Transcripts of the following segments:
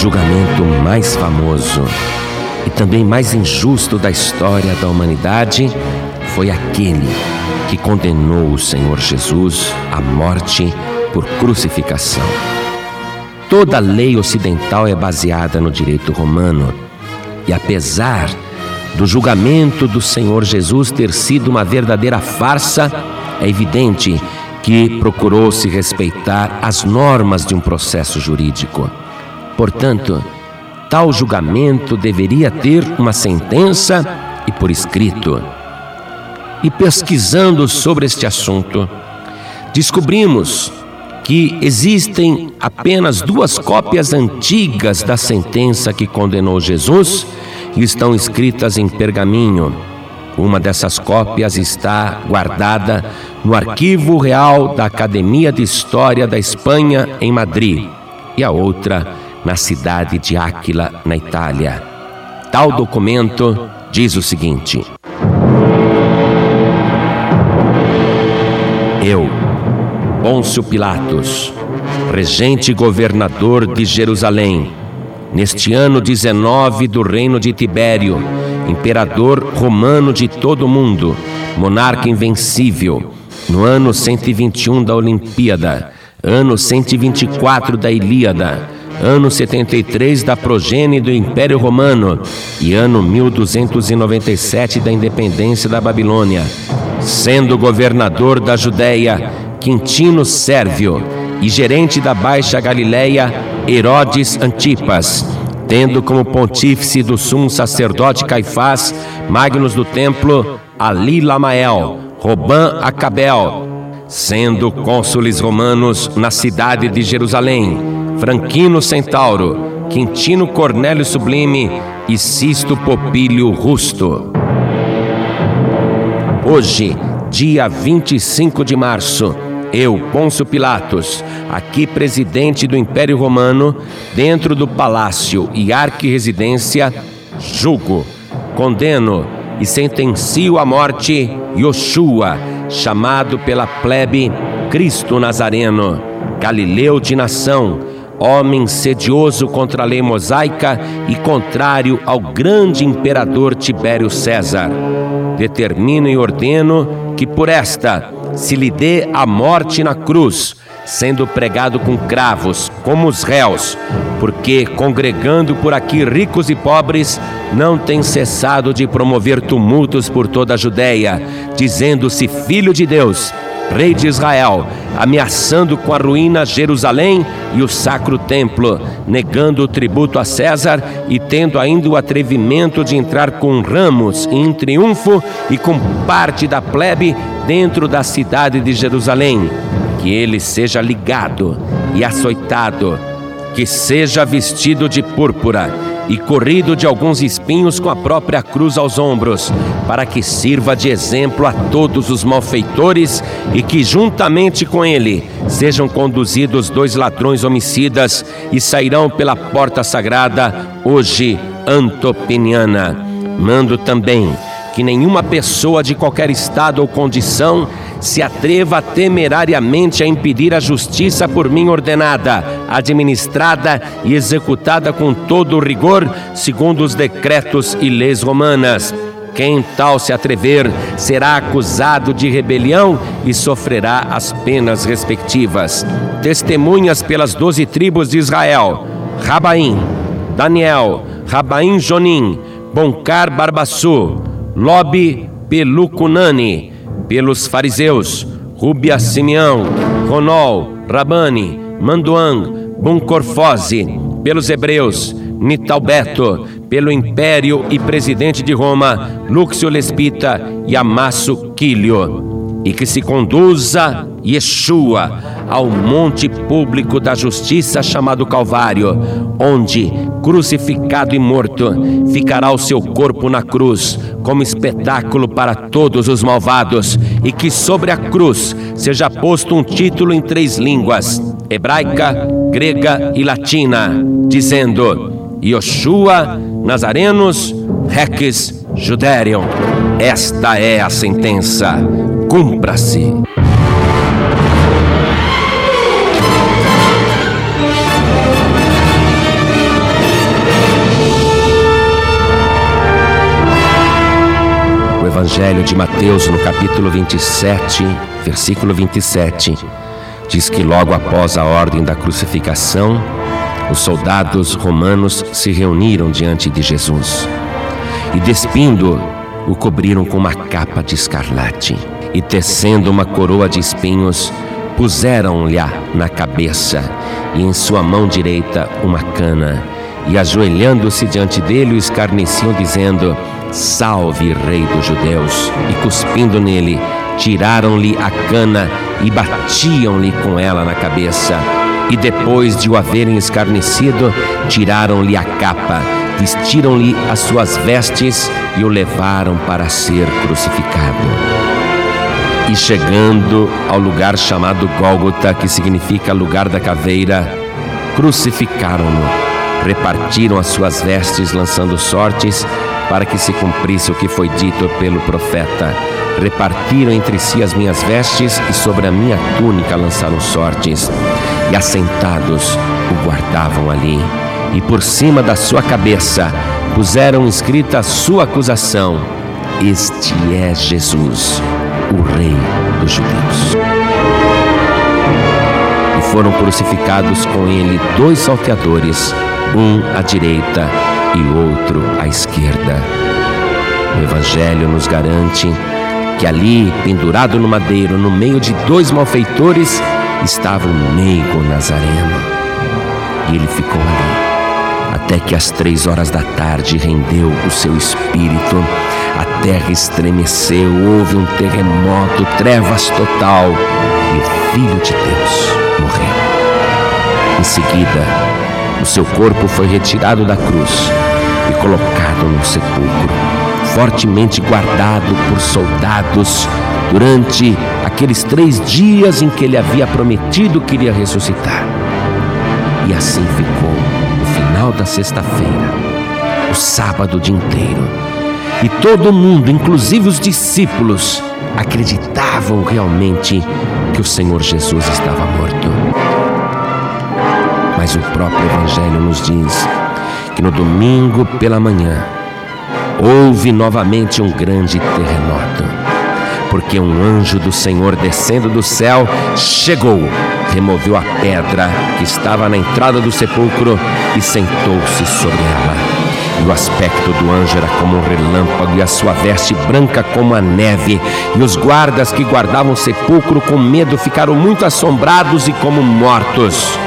julgamento mais famoso e também mais injusto da história da humanidade foi aquele que condenou o Senhor Jesus à morte por crucificação. Toda a lei ocidental é baseada no direito romano e, apesar do julgamento do Senhor Jesus ter sido uma verdadeira farsa, é evidente que procurou se respeitar as normas de um processo jurídico. Portanto, tal julgamento deveria ter uma sentença e por escrito. E pesquisando sobre este assunto, descobrimos que existem apenas duas cópias antigas da sentença que condenou Jesus e estão escritas em pergaminho. Uma dessas cópias está guardada no Arquivo Real da Academia de História da Espanha, em Madrid, e a outra na cidade de Áquila, na Itália. Tal documento diz o seguinte: Eu, Pôncio Pilatos, regente governador de Jerusalém, neste ano 19 do reino de Tibério, imperador romano de todo o mundo, monarca invencível, no ano 121 da Olimpíada, ano 124 da Ilíada, ano 73 da progênie do Império Romano e ano 1297 da independência da Babilônia, sendo governador da Judéia Quintino Sérvio e gerente da Baixa Galileia Herodes Antipas, tendo como pontífice do sumo sacerdote Caifás, Magnus do Templo, Ali Lamael, Robã Acabel, sendo cônsules romanos na cidade de Jerusalém, Franquino Centauro, Quintino Cornélio Sublime e Sisto Popílio Rusto. Hoje, dia 25 de março, eu, Pôncio Pilatos, aqui presidente do Império Romano, dentro do palácio e arquirresidência, julgo, condeno e sentencio à morte Yoshua, chamado pela plebe Cristo Nazareno, Galileu de nação, homem sedioso contra a lei mosaica e contrário ao grande imperador Tibério César. Determino e ordeno que por esta se lhe dê a morte na cruz, sendo pregado com cravos, como os réus, porque, congregando por aqui ricos e pobres, não tem cessado de promover tumultos por toda a Judéia, dizendo-se filho de Deus rei de Israel, ameaçando com a ruína Jerusalém e o sacro templo, negando o tributo a César e tendo ainda o atrevimento de entrar com ramos em triunfo e com parte da plebe dentro da cidade de Jerusalém. Que ele seja ligado e açoitado, que seja vestido de púrpura e corrido de alguns espinhos com a própria cruz aos ombros, para que sirva de exemplo a todos os malfeitores e que, juntamente com ele, sejam conduzidos dois ladrões homicidas e sairão pela porta sagrada, hoje antopiniana. Mando também que nenhuma pessoa de qualquer estado ou condição se atreva temerariamente a impedir a justiça por mim ordenada, administrada e executada com todo o rigor, segundo os decretos e leis romanas. Quem tal se atrever será acusado de rebelião e sofrerá as penas respectivas. Testemunhas pelas doze tribos de Israel: Rabaim, Daniel, Rabaim Jonim, Boncar Barbassu, Lobe Pelucunani, pelos fariseus, Rubia Simeão, Ronol, Rabani, Manduang, Buncorfose, pelos hebreus, Nitalbeto, pelo império e presidente de Roma, Luxio Lespita e Amasso Quilio, e que se conduza Yeshua ao monte público da justiça chamado Calvário, onde, crucificado e morto, ficará o seu corpo na cruz, como espetáculo para todos os malvados, e que sobre a cruz seja posto um título em três línguas, hebraica, grega e latina, dizendo: Yoshua Nazarenos Rex Juderion. Esta é a sentença cumpra-se. O Evangelho de Mateus, no capítulo 27, versículo 27, diz que logo após a ordem da crucificação, os soldados romanos se reuniram diante de Jesus e, despindo-o, o cobriram com uma capa de escarlate e, tecendo uma coroa de espinhos, puseram-lhe na cabeça e em sua mão direita uma cana e, ajoelhando-se diante dele, o escarneciam, dizendo: Salve, Rei dos Judeus! E cuspindo nele, tiraram-lhe a cana e batiam-lhe com ela na cabeça. E depois de o haverem escarnecido, tiraram-lhe a capa, vestiram-lhe as suas vestes e o levaram para ser crucificado. E chegando ao lugar chamado Gólgota, que significa lugar da caveira, crucificaram-no repartiram as suas vestes, lançando sortes, para que se cumprisse o que foi dito pelo profeta. Repartiram entre si as minhas vestes e sobre a minha túnica lançaram sortes. E assentados o guardavam ali. E por cima da sua cabeça puseram escrita a sua acusação: Este é Jesus, o Rei dos Judeus. E foram crucificados com ele dois salteadores um à direita e outro à esquerda. O Evangelho nos garante que ali, pendurado no madeiro, no meio de dois malfeitores, estava o meigo Nazareno. E ele ficou ali, até que às três horas da tarde rendeu o seu espírito. Terra estremeceu, houve um terremoto, trevas total, e o Filho de Deus morreu. Em seguida, o seu corpo foi retirado da cruz e colocado num sepulcro, fortemente guardado por soldados durante aqueles três dias em que ele havia prometido que iria ressuscitar. E assim ficou no final da sexta-feira, o sábado inteiro. E todo mundo, inclusive os discípulos, acreditavam realmente que o Senhor Jesus estava morto. Mas o próprio Evangelho nos diz que no domingo pela manhã houve novamente um grande terremoto, porque um anjo do Senhor descendo do céu chegou, removeu a pedra que estava na entrada do sepulcro e sentou-se sobre ela. E o aspecto do anjo era como um relâmpago, e a sua veste branca como a neve. E os guardas que guardavam o sepulcro com medo ficaram muito assombrados e como mortos.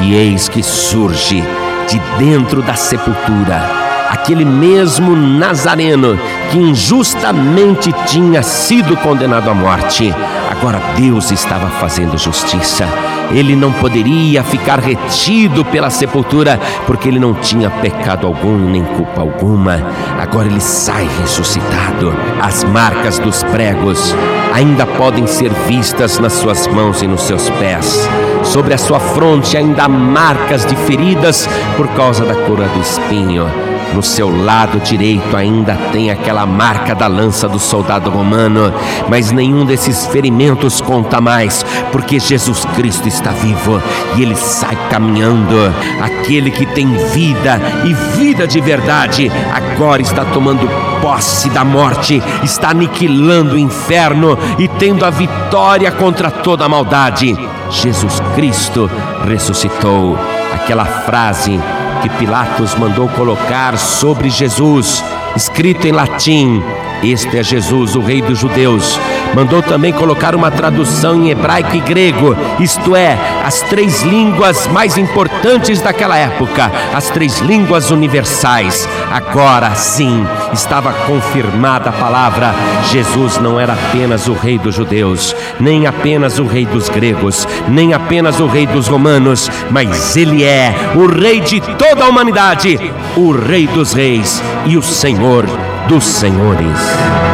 E eis que surge de dentro da sepultura aquele mesmo Nazareno que injustamente tinha sido condenado à morte. Agora Deus estava fazendo justiça. Ele não poderia ficar retido pela sepultura, porque ele não tinha pecado algum nem culpa alguma. Agora ele sai ressuscitado. As marcas dos pregos ainda podem ser vistas nas suas mãos e nos seus pés. Sobre a sua fronte ainda há marcas de feridas por causa da cura do espinho. No seu lado direito ainda tem aquela marca da lança do soldado romano, mas nenhum desses ferimentos conta mais, porque Jesus Cristo está vivo e ele sai caminhando. Aquele que tem vida e vida de verdade, agora está tomando posse da morte, está aniquilando o inferno e tendo a vitória contra toda a maldade. Jesus Cristo ressuscitou. Aquela frase que Pilatos mandou colocar sobre Jesus, escrito em latim: Este é Jesus, o Rei dos Judeus. Mandou também colocar uma tradução em hebraico e grego, isto é, as três línguas mais importantes daquela época, as três línguas universais. Agora sim estava confirmada a palavra: Jesus não era apenas o Rei dos Judeus, nem apenas o Rei dos gregos, nem apenas o Rei dos romanos, mas Ele é o Rei de toda a humanidade, o Rei dos reis e o Senhor dos senhores.